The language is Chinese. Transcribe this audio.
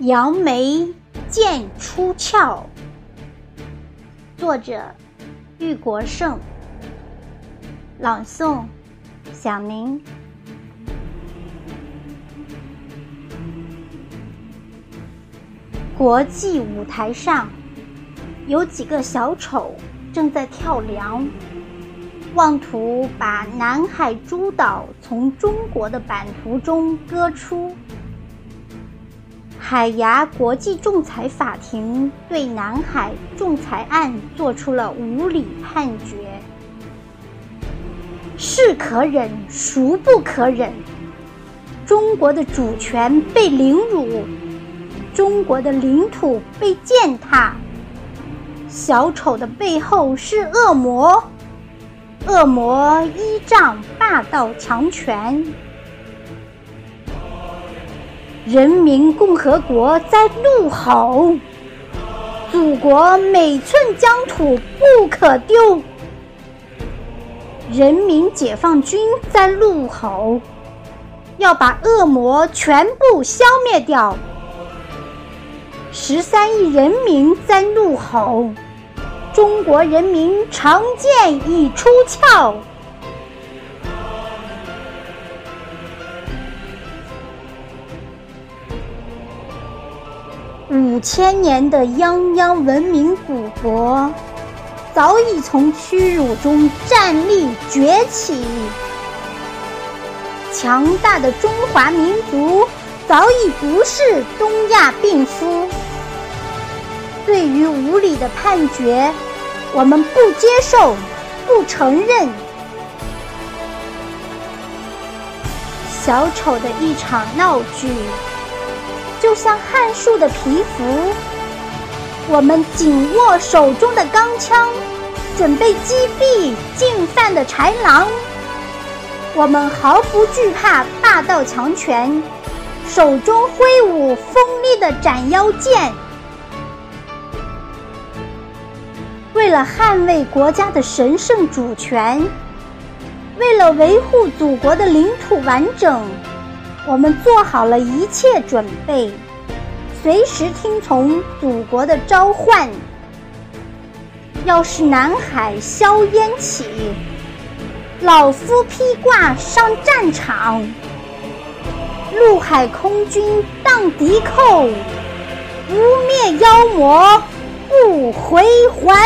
杨梅剑出鞘。作者：玉国胜。朗诵：小明。国际舞台上，有几个小丑正在跳梁，妄图把南海诸岛从中国的版图中割出。海牙国际仲裁法庭对南海仲裁案作出了无理判决，是可忍，孰不可忍？中国的主权被凌辱，中国的领土被践踏，小丑的背后是恶魔，恶魔依仗霸道强权。人民共和国在怒吼，祖国每寸疆土不可丢。人民解放军在怒吼，要把恶魔全部消灭掉。十三亿人民在怒吼，中国人民长剑已出鞘。五千年的泱泱文明古国，早已从屈辱中站立崛起。强大的中华民族早已不是东亚病夫。对于无理的判决，我们不接受，不承认。小丑的一场闹剧。就像汉树的皮肤，我们紧握手中的钢枪，准备击毙进犯的豺狼。我们毫不惧怕霸道强权，手中挥舞锋利的斩妖剑。为了捍卫国家的神圣主权，为了维护祖国的领土完整。我们做好了一切准备，随时听从祖国的召唤。要是南海硝烟起，老夫披挂上战场，陆海空军荡敌寇，不灭妖魔不回还。